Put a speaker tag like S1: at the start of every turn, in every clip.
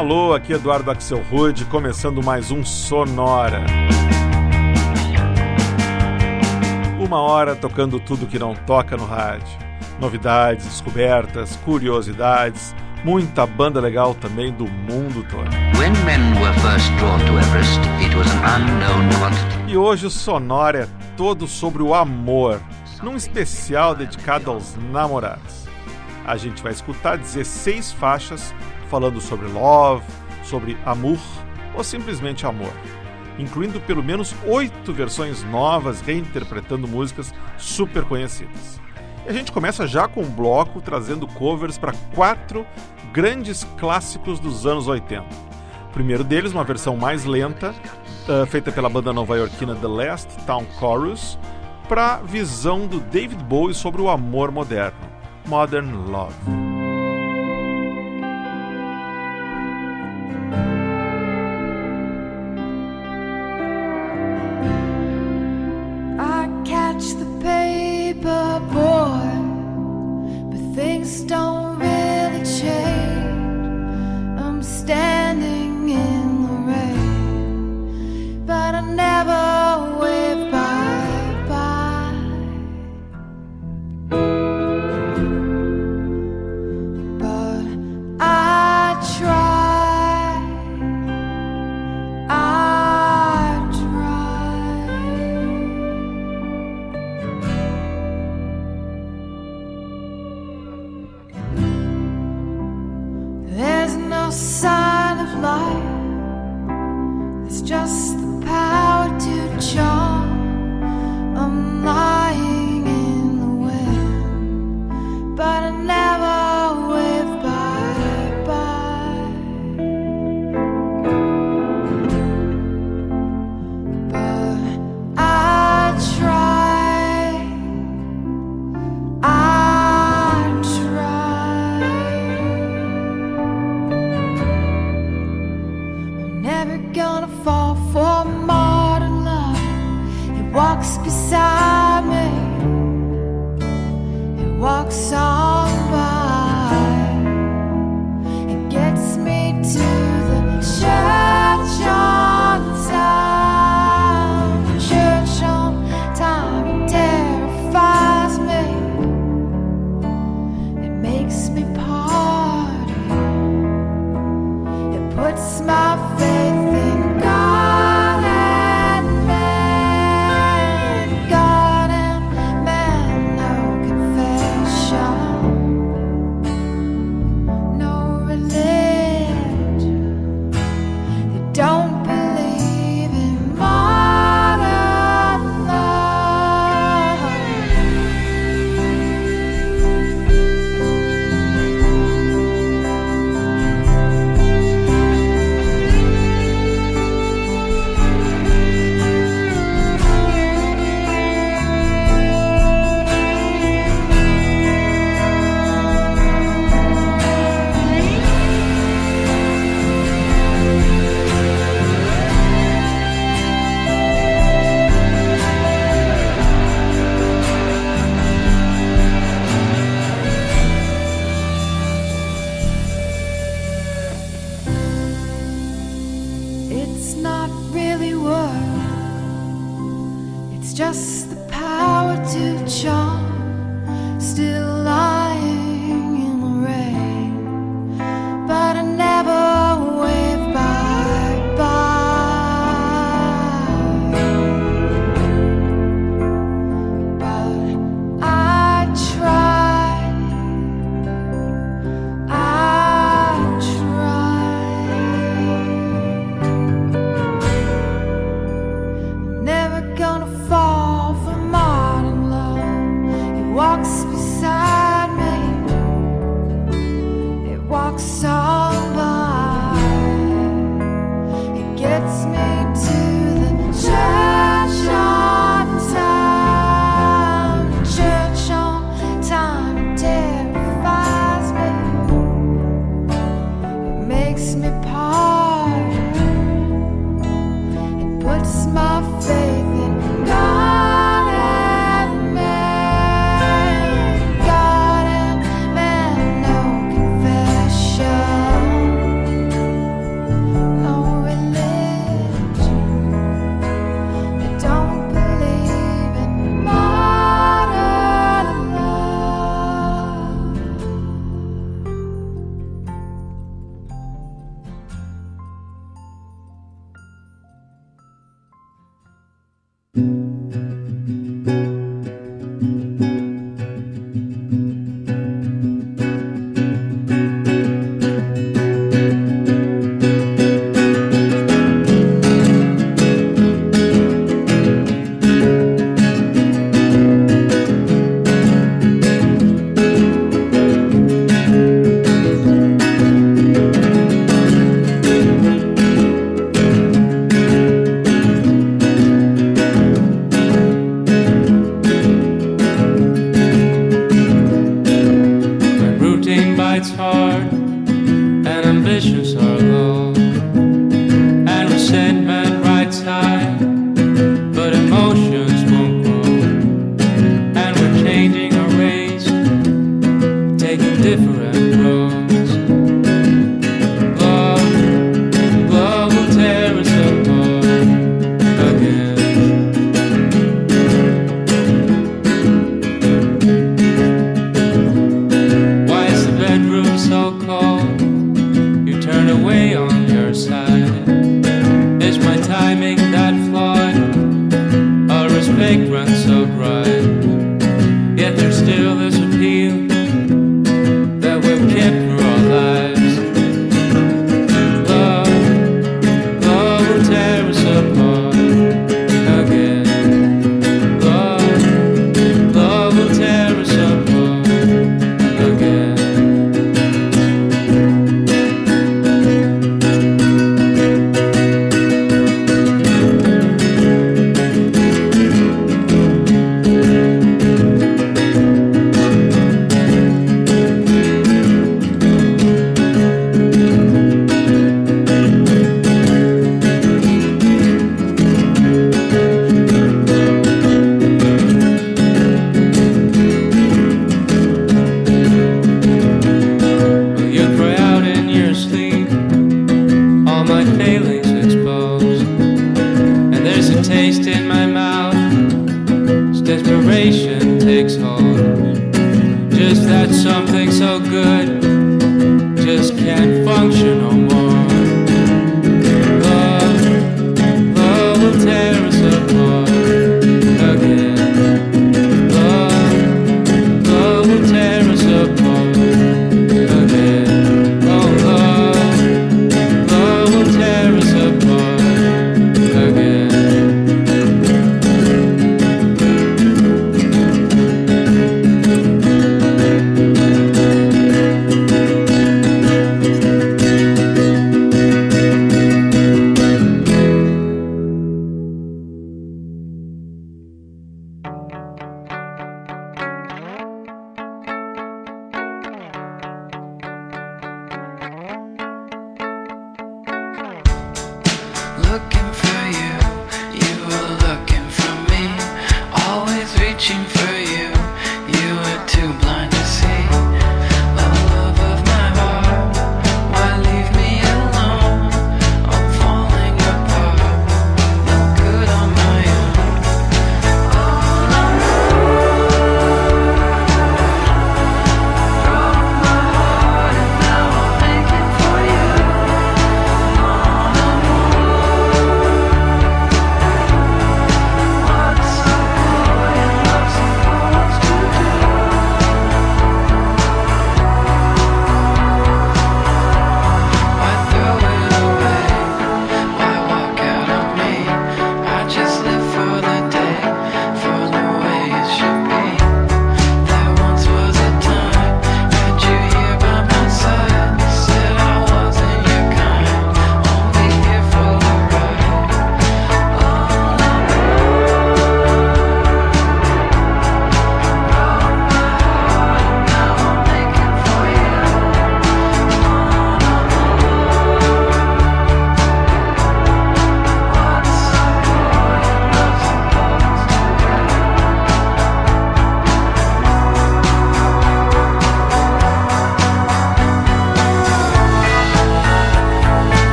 S1: Alô, aqui Eduardo Axel Rude, começando mais um Sonora. Uma hora tocando tudo que não toca no rádio. Novidades, descobertas, curiosidades, muita banda legal também do mundo todo. E hoje o Sonora é todo sobre o amor, num especial dedicado aos namorados. A gente vai escutar 16 faixas falando sobre love, sobre amor ou simplesmente amor, incluindo pelo menos oito versões novas reinterpretando músicas super conhecidas. E a gente começa já com um bloco trazendo covers para quatro grandes clássicos dos anos 80. O primeiro deles, uma versão mais lenta, uh, feita pela banda nova-iorquina The Last Town Chorus, para a visão do David Bowie sobre o amor moderno, Modern Love.
S2: but things don't really change. I'm
S3: standing.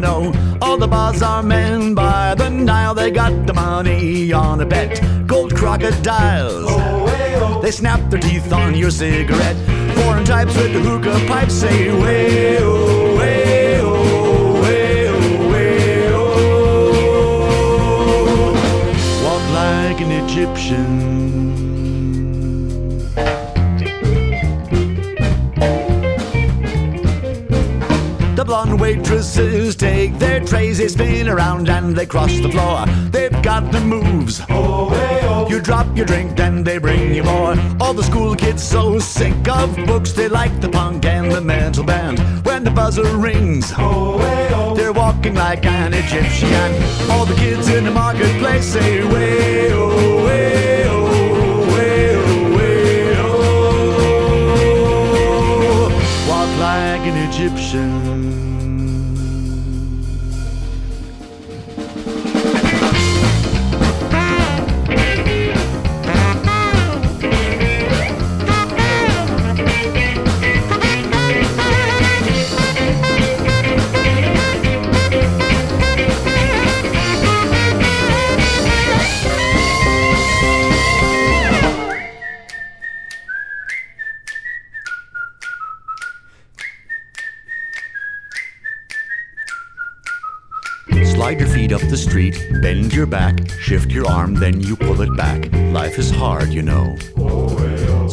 S3: domino. All the bazaar men by the Nile, they got the money on a bet. Gold crocodiles, they snap their teeth on your cigarette. Foreign types with the hookah pipes say, way, oh, way, oh, way, oh, way, oh. Walk like an Egyptian.
S4: Blonde waitresses take their trays, they spin around and they cross the floor. They've got the moves. You drop your drink, then they bring you more. All the school kids so sick of books, they like the punk and the metal band. When the buzzer rings, they're walking like an Egyptian. All the kids in the marketplace say, way, oh, way, oh, oh, oh. Egyptian.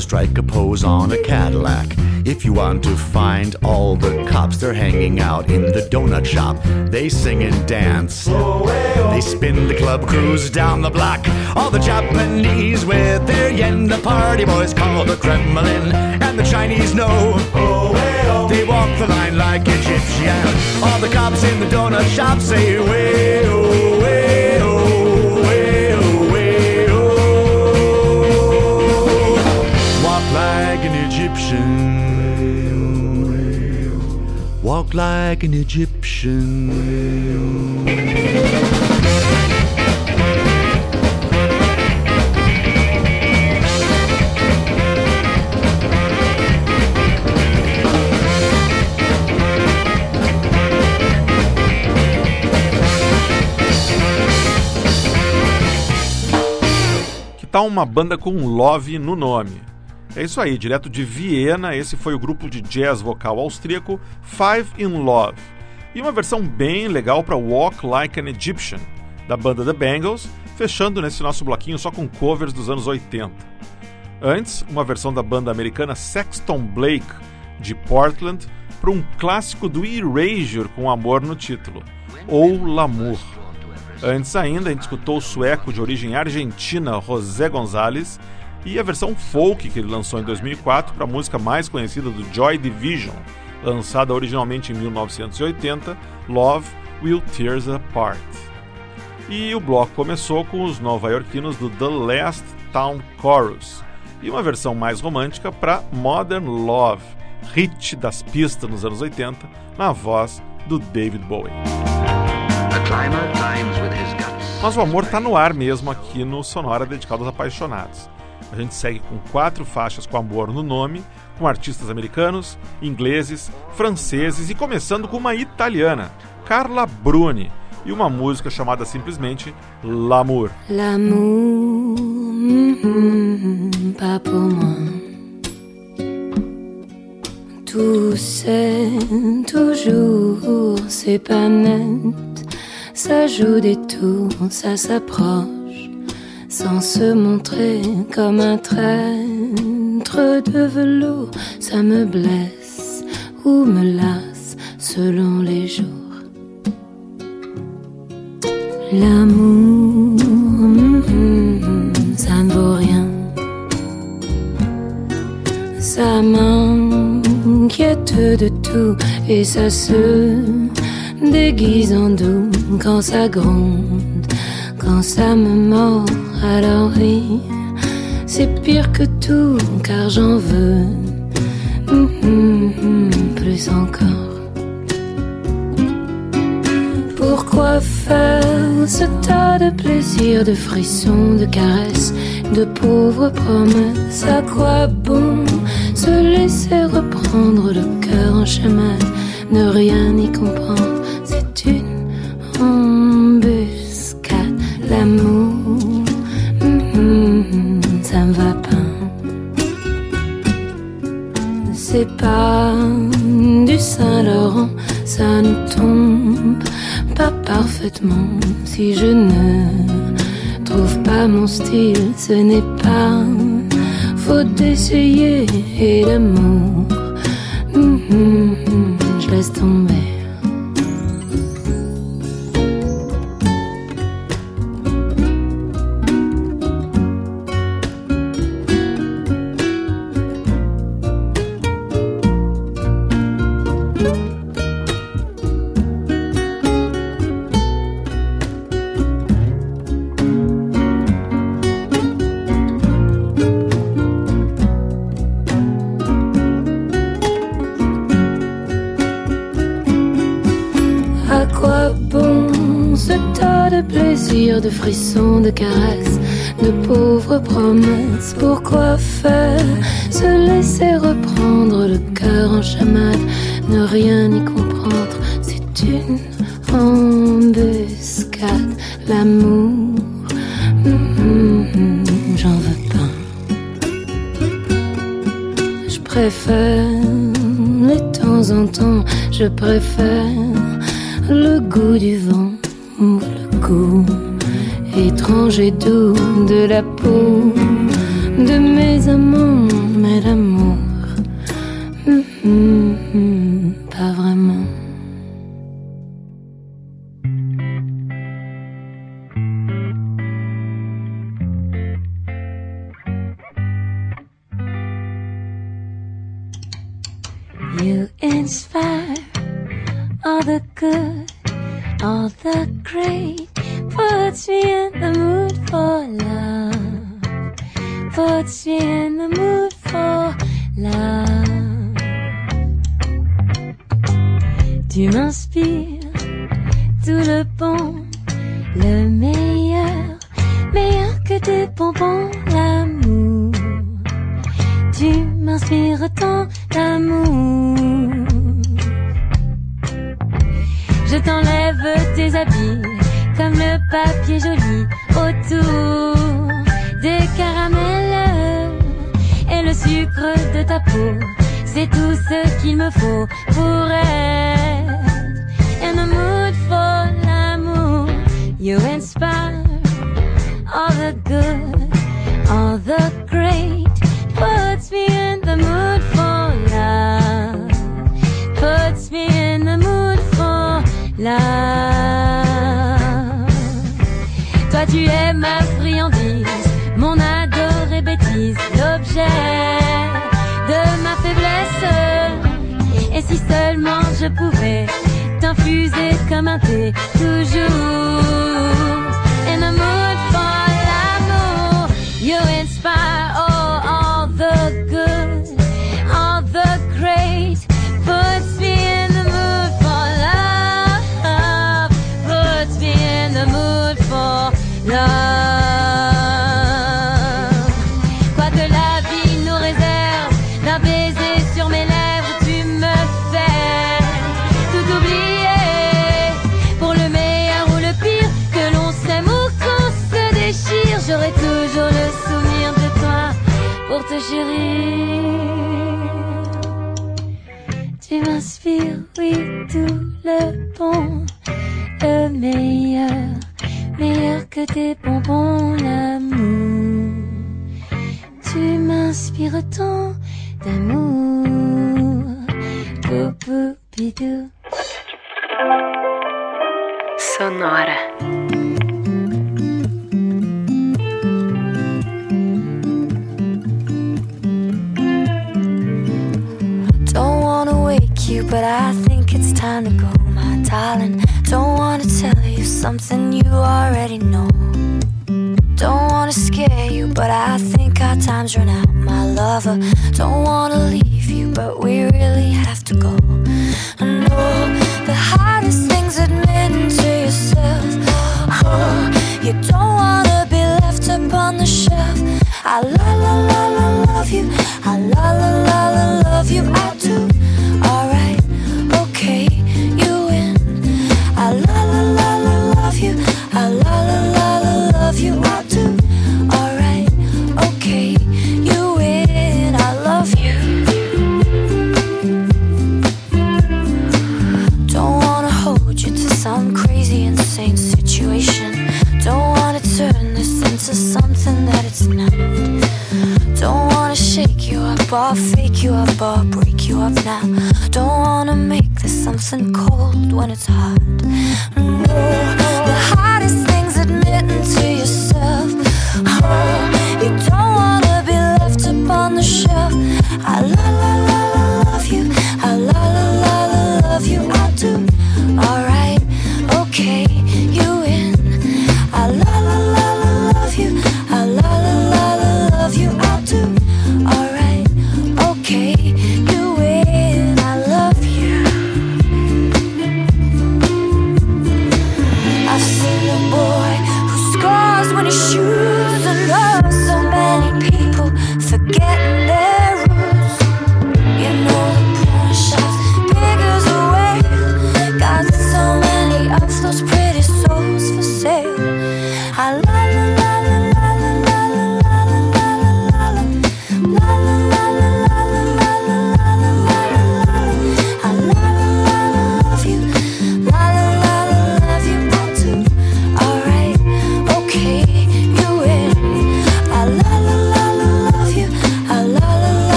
S4: Strike a pose on a Cadillac. If you want to find all the cops, they're hanging out in the donut shop. They sing and dance. They spin the club cruise down the block. All the Japanese with their yen, the party boys call the Kremlin, and the Chinese know. They walk the line like Egyptian. All the cops in the donut shop say, way, Egyptian. Walk like an Egyptian.
S5: Tal uma banda com Love no nome? É isso aí, direto de Viena, esse foi o grupo de jazz vocal austríaco Five in Love. E uma versão bem legal para Walk Like an Egyptian, da banda The Bangles, fechando nesse nosso bloquinho só com covers dos anos 80. Antes, uma versão da banda americana Sexton Blake, de Portland, para um clássico do Erasure com amor no título, ou L'amour. Antes ainda, a gente escutou o sueco de origem argentina José Gonzalez e a versão folk que ele lançou em 2004 para a música mais conhecida do Joy Division, lançada originalmente em 1980, Love Will Tear Us Apart. E o bloco começou com os nova-iorquinos do The Last Town Chorus e uma versão mais romântica para Modern Love, hit das pistas nos anos 80, na voz do David Bowie. Mas o amor tá no ar mesmo aqui no Sonora dedicado aos apaixonados. A gente segue com quatro faixas com amor no nome, com artistas americanos, ingleses, franceses e começando com uma italiana, Carla Bruni, e uma música chamada simplesmente L'amour.
S6: L'amour, mhm, pas pour moi. Tout c'est toujours, c'est pas net. Ça joue des tours, ça s'approche, sans se montrer comme un traître de velours. Ça me blesse ou me lasse selon les jours. L'amour, mhm, ça ne vaut rien. Ça m'inquiète de tout et ça se déguise en doux quand ça gronde, quand ça me mord. Alors oui, c'est pire que tout car j'en veux. Mhm, plus encore. Pourquoi faire ce tas de plaisirs, de frissons, de caresses, de pauvres promesses À quoi bon se laisser reprendre le cœur en chemin, ne rien y comprendre? C'est une embuscade, l'amour, ça me va pas. C'est pas du Saint-Laurent, ça ne tombe pas parfaitement. Si je ne trouve pas mon style, ce n'est pas faute d'essayer et d'amour. Mhm, Je je laisse tomber. De frissons, de caresses, de pauvres promesses. Pourquoi faire? Se laisser reprendre le cœur en chamade, ne rien y doux de la peau Tu m'inspires tant d'amour. Je t'enlève tes habits comme le papier joli autour des caramels et le sucre de ta peau. C'est tout ce qu'il me faut pour être in the mood for l'amour. You inspire all the good, all the great. Puts love. Toi tu es ma friandise, mon adorée bêtise, l'objet de ma faiblesse. Et si seulement je pouvais t'infuser comme un thé, toujours que tes bonbons, l'amour. Tu m'inspires tant d'amour, poupou.
S7: Sonora.
S8: Don't wanna wake you, but I think it's time to go, my darling. Don't wanna tell you something you already know. Don't wanna scare you, but I think our time's run out, my lover. Don't wanna leave you, but we really have to go. I know the hardest thing's admitting to yourself. Oh, you don't wanna be left upon the shelf. I la la la la love you. I la la la la love you. I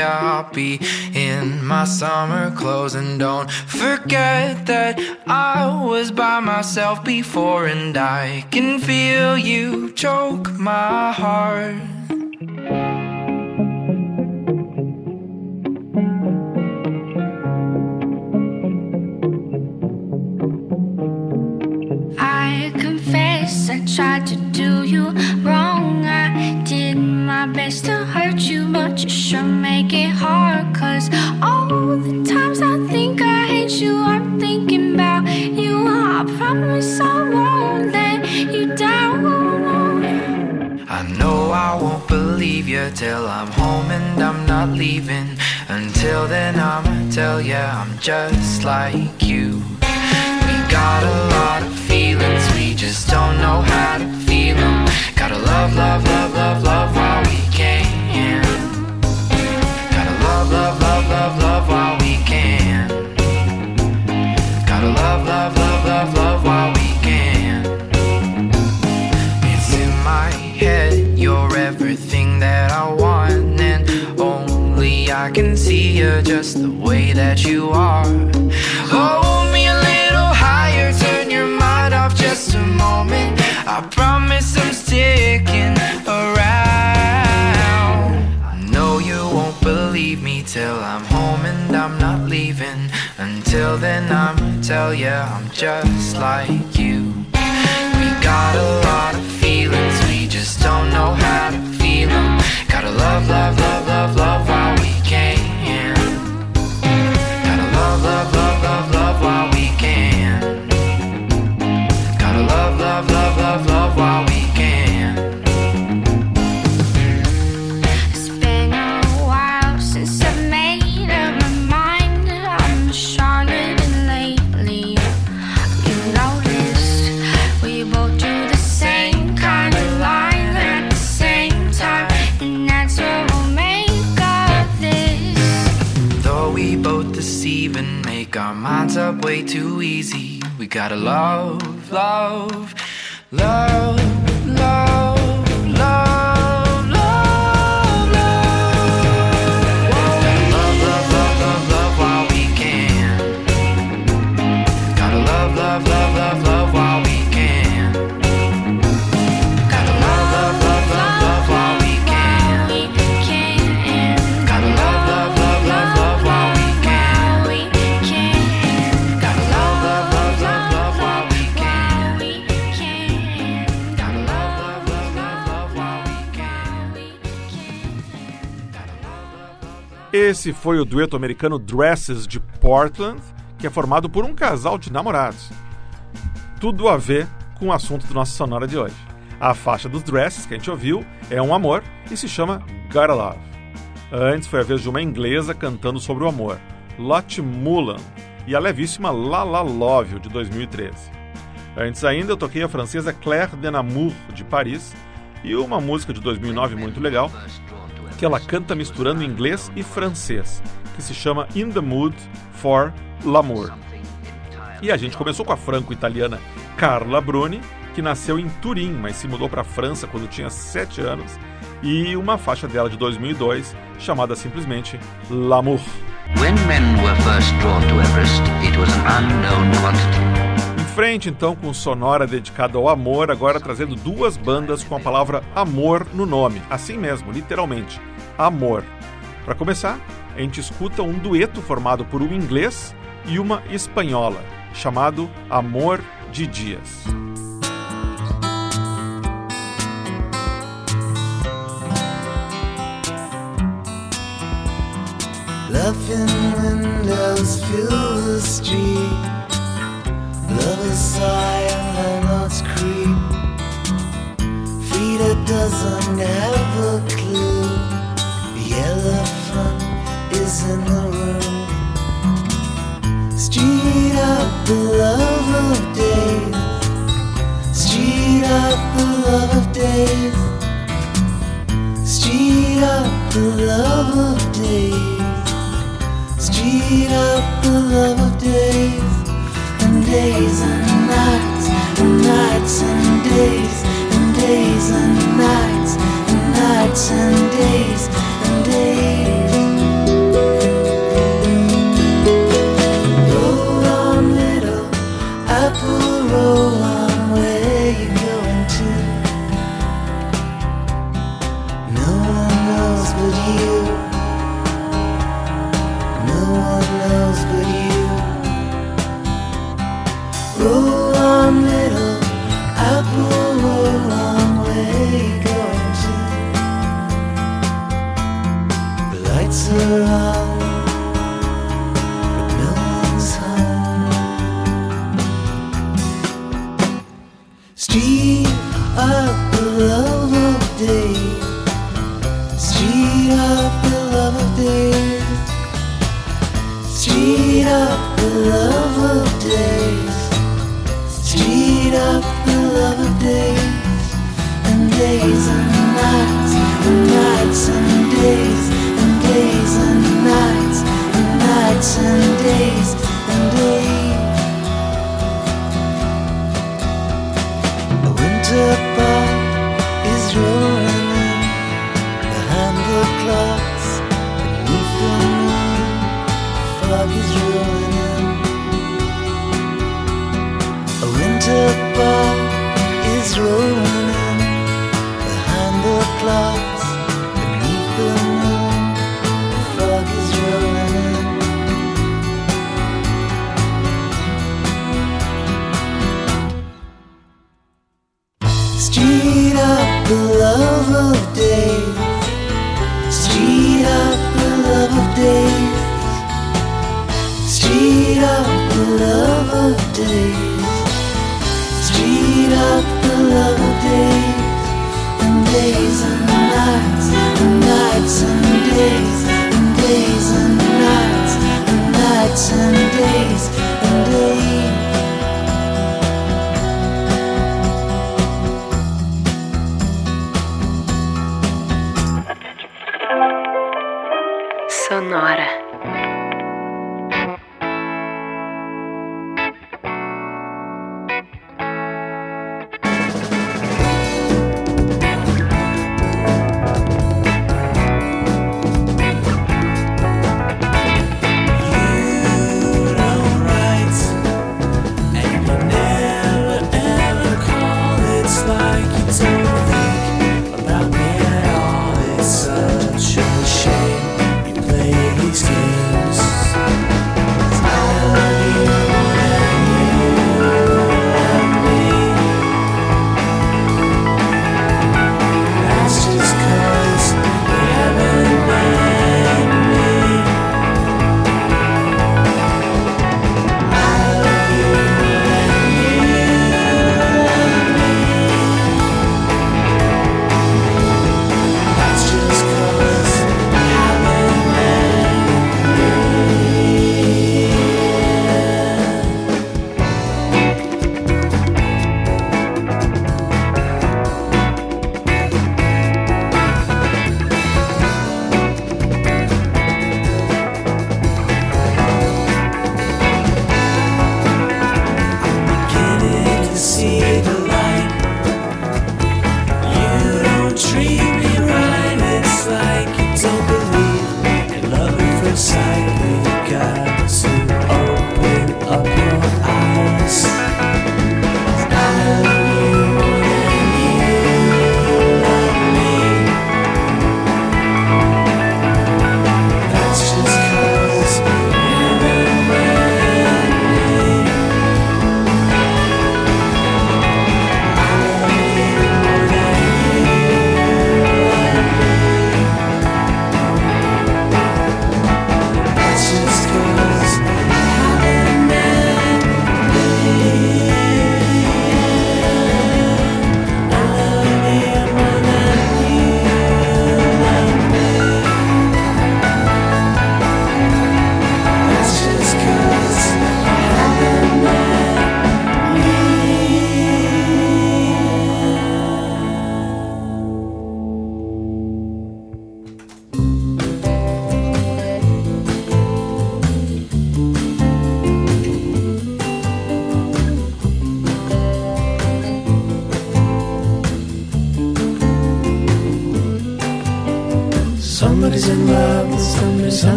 S9: I'll be in my summer clothes. And don't forget that I was by myself before, and I can feel you choke my heart.
S10: Until I'm
S9: home and I'm not leaving. Until then, I'ma tell ya I'm just like you. We got a lot of feelings, we just don't know how to feel them. Gotta love, love, love, love, love. that you are. Oh, hold me a little higher, turn your mind off just a moment. I promise I'm sticking around. No, you won't believe me till I'm home and I'm not leaving. Until then, I'ma tell ya I'm just like you. We got a lot of
S10: even make
S9: our minds up way too easy. We gotta love, love, love, love.
S5: Esse foi o dueto americano Dresses de Portland, que é formado por um casal de namorados. Tudo a ver com o assunto do nosso sonora de hoje. A faixa dos Dresses que a gente ouviu é um amor e se chama Gotta Love. Antes foi a vez de uma inglesa cantando sobre o amor, Lot Mullan, e a levíssima La La Love de 2013. Antes ainda eu toquei a francesa Claire Denamour de Paris e uma música de 2009 muito legal que ela canta misturando inglês e francês, que se chama In the Mood for L'amour. E a gente começou com a franco-italiana Carla Bruni, que nasceu em Turim, mas se mudou para a França quando tinha 7 anos, e uma faixa dela de 2002 chamada simplesmente L'amour.
S11: When men were first drawn to Everest, it was an unknown quantity.
S5: Frente então com sonora dedicada ao amor, agora trazendo duas bandas com a palavra amor no nome, assim mesmo, literalmente, amor. Para começar, a gente escuta um dueto formado por um inglês e uma espanhola, chamado Amor de Dias.
S12: Laughing windows fill the street. Lovers sigh and landlords creep. Feet a dozen have a clue. The elephant is in the room. Street up the love of days. Street up the love of days. Street up the love of days. Street up the love of days days and nights and nights and days and days and nights and nights and days and days. Roll on, little apple, roll on.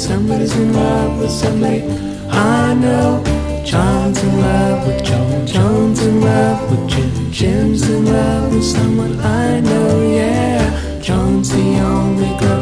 S13: somebody's in love with somebody I know. John's in love with John, John's in love with Jim, Jim's in love with someone I know, yeah. John's the only girl.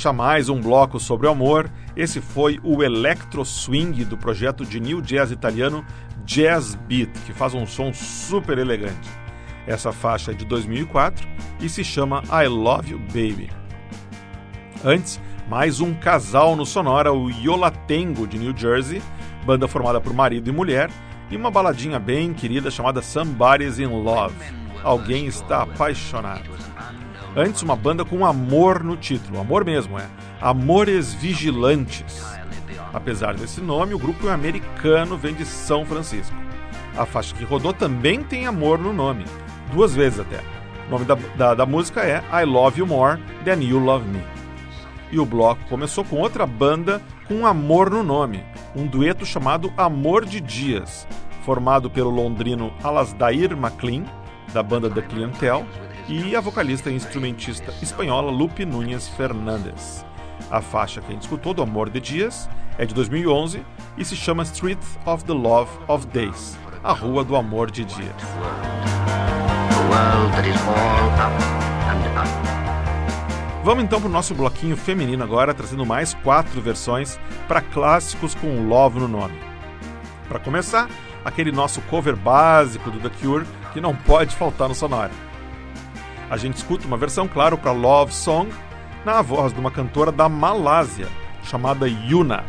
S5: Fechar mais um bloco sobre o amor, esse foi o Electro Swing do projeto de new jazz italiano Jazz Beat, que faz um som super elegante. Essa faixa é de 2004 e se chama I Love You Baby. Antes, mais um casal no Sonora, o Yolatengo de New Jersey, banda formada por marido e mulher, e uma baladinha bem querida chamada Somebody's in Love. Alguém está apaixonado. Antes, uma banda com amor no título, amor mesmo, é Amores Vigilantes. Apesar desse nome, o grupo é americano, vem de São Francisco. A faixa que rodou também tem amor no nome, duas vezes até. O nome da, da, da música é I Love You More Than You Love Me. E o bloco começou com outra banda com amor no nome, um dueto chamado Amor de Dias, formado pelo londrino Alasdair MacLean, da banda The Clientele, e a vocalista e instrumentista espanhola Lupe Núñez Fernandes. A faixa que a gente escutou do Amor de Dias é de 2011 e se chama Street of the Love of Days, a Rua do Amor de Dias. Vamos então para o nosso bloquinho feminino agora, trazendo mais quatro versões para clássicos com Love no nome. Para começar, aquele nosso cover básico do The Cure que não pode faltar no Sonora. A gente escuta uma versão, claro, para Love Song, na voz de uma cantora da Malásia, chamada Yuna.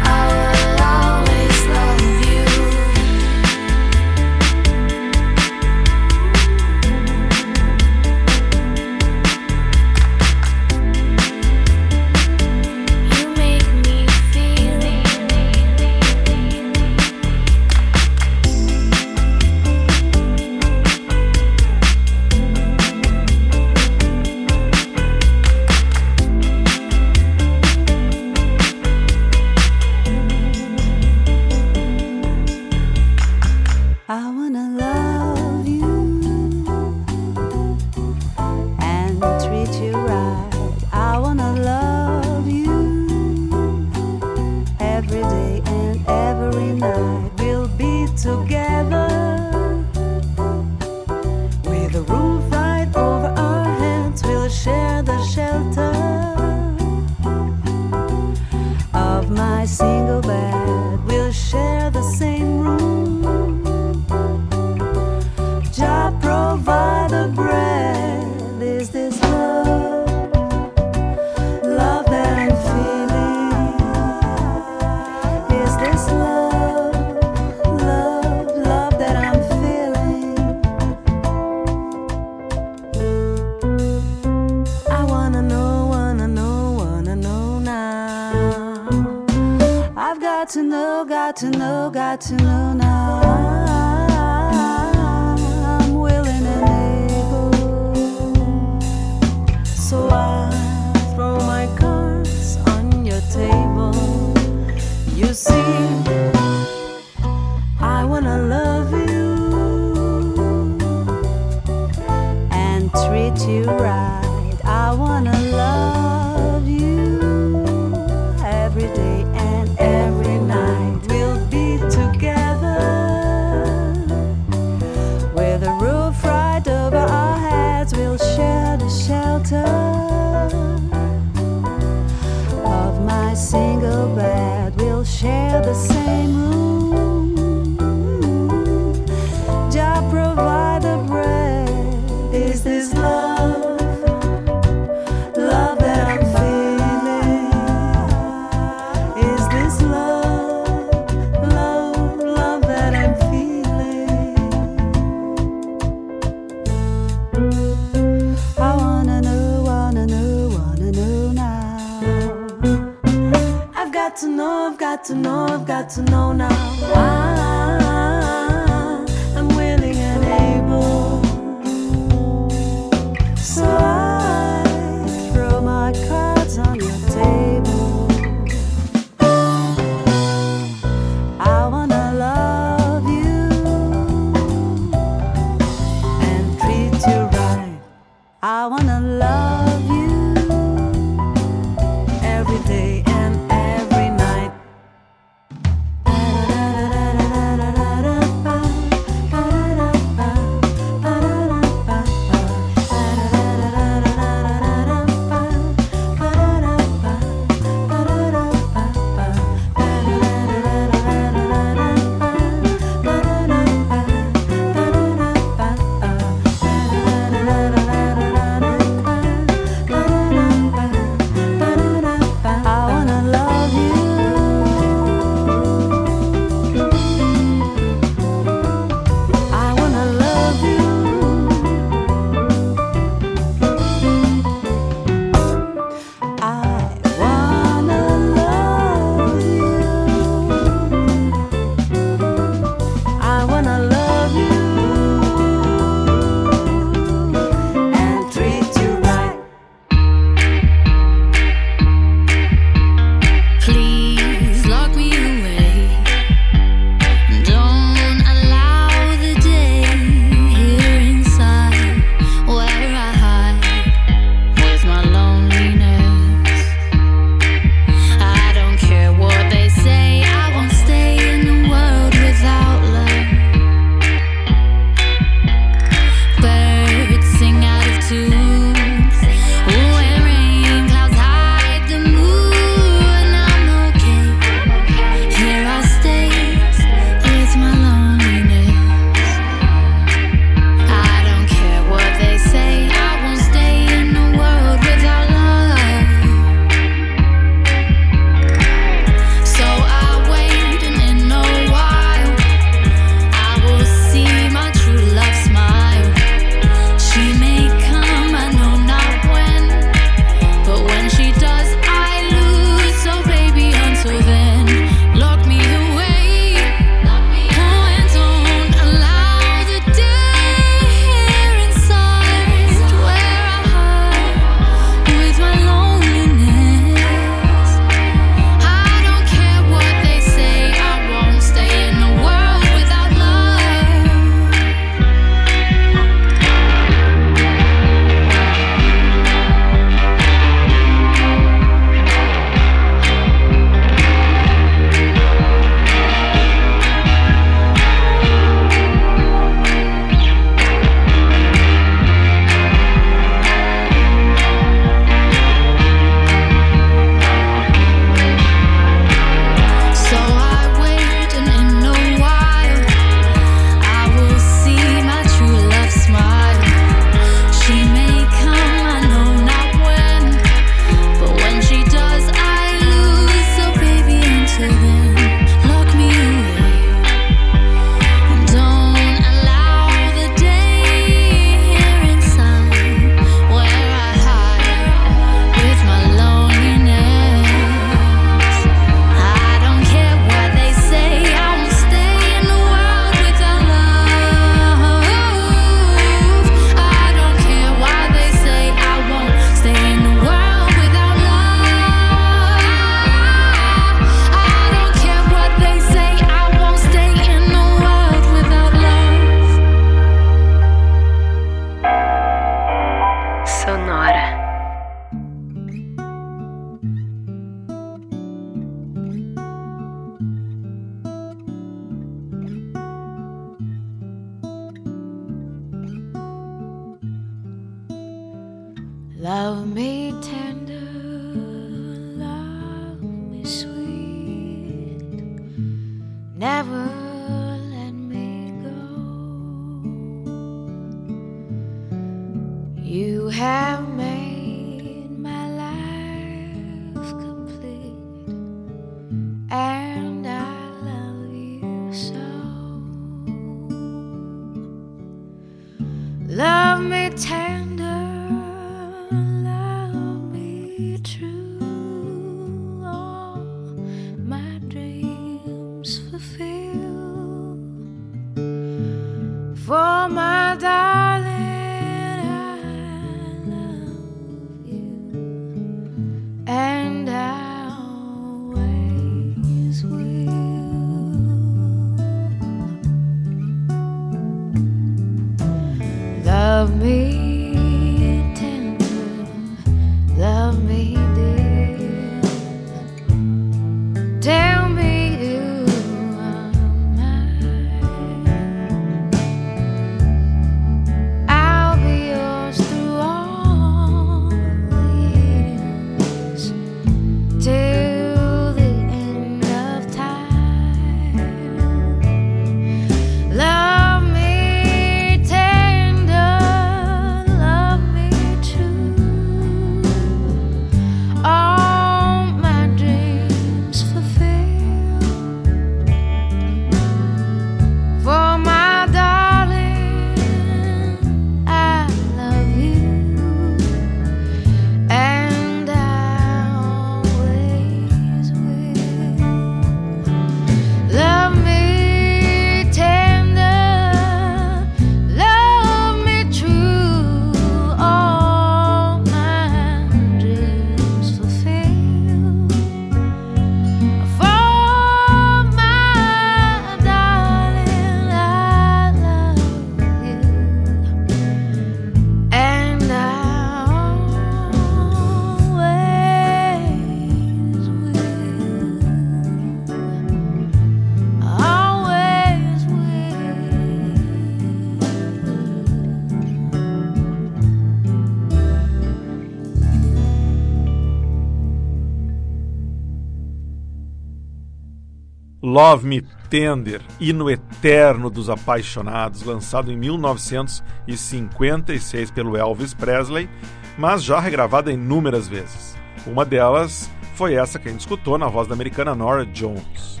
S14: Love
S10: Me Tender,
S5: hino eterno dos apaixonados, lançado em 1956 pelo Elvis Presley, mas já regravada inúmeras vezes. Uma delas foi essa que a gente escutou na voz da americana Nora Jones.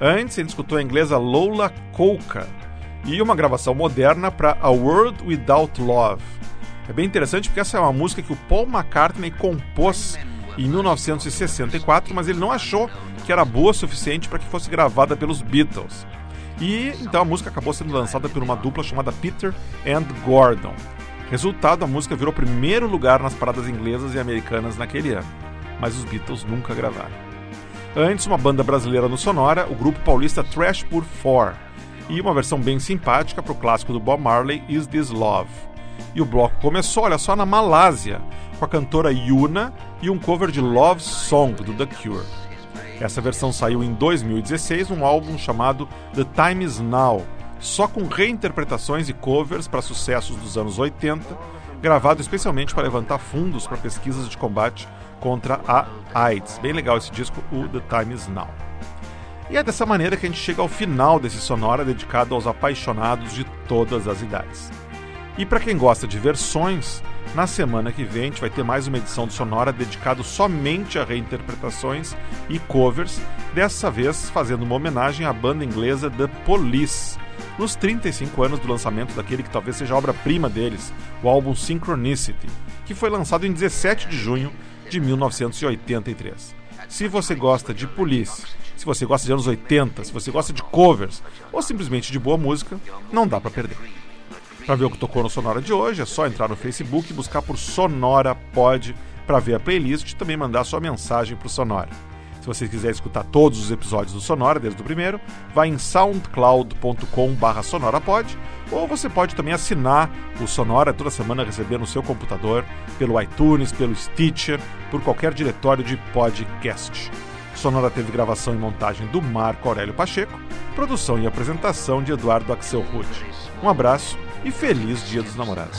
S5: Antes, gente escutou a inglesa Lola Coca e uma gravação moderna para A World Without Love. É bem interessante porque essa é uma música que o Paul McCartney compôs em 1964, mas ele não achou que era boa o suficiente para que fosse gravada pelos Beatles. E então a música acabou sendo lançada por uma dupla chamada Peter and Gordon. Resultado, a música virou primeiro lugar nas paradas inglesas e americanas naquele ano, mas os Beatles nunca gravaram. Antes, uma banda brasileira no Sonora, o grupo paulista Trash Pur 4, e uma versão bem simpática para o clássico do Bob Marley, Is This Love. E o bloco começou, olha só, na Malásia, com a cantora Yuna e um cover de Love Song do The Cure. Essa versão saiu em 2016 num álbum chamado The Time Is Now, só com reinterpretações e covers para sucessos dos anos 80, gravado especialmente para levantar fundos para pesquisas de combate contra a AIDS. Bem legal esse disco, o The Time Is Now. E é dessa maneira que a gente chega ao final desse sonora dedicado aos apaixonados de todas as idades. E para quem gosta de versões, na semana que vem a gente vai ter mais uma edição do Sonora dedicado somente a reinterpretações e covers, dessa vez fazendo uma homenagem à banda inglesa The Police, nos 35 anos do lançamento daquele que talvez seja a obra-prima deles, o álbum Synchronicity, que foi lançado em 17 de junho de 1983. Se você gosta de Police, se você gosta de anos 80, se você gosta de covers ou simplesmente de boa música, não dá para perder. Para ver o que tocou no Sonora de hoje, é só entrar no Facebook e buscar por Sonora Pod para ver a playlist e também mandar sua mensagem para o Sonora. Se você quiser escutar todos os episódios do Sonora, desde o primeiro, vai em soundcloud.com sonorapod ou você pode também assinar o Sonora toda semana receber no seu computador, pelo iTunes, pelo Stitcher, por qualquer diretório de podcast. Sonora teve gravação e montagem do Marco Aurélio Pacheco, produção e apresentação de Eduardo Axel Ruth. Um abraço e feliz Dia dos Namorados.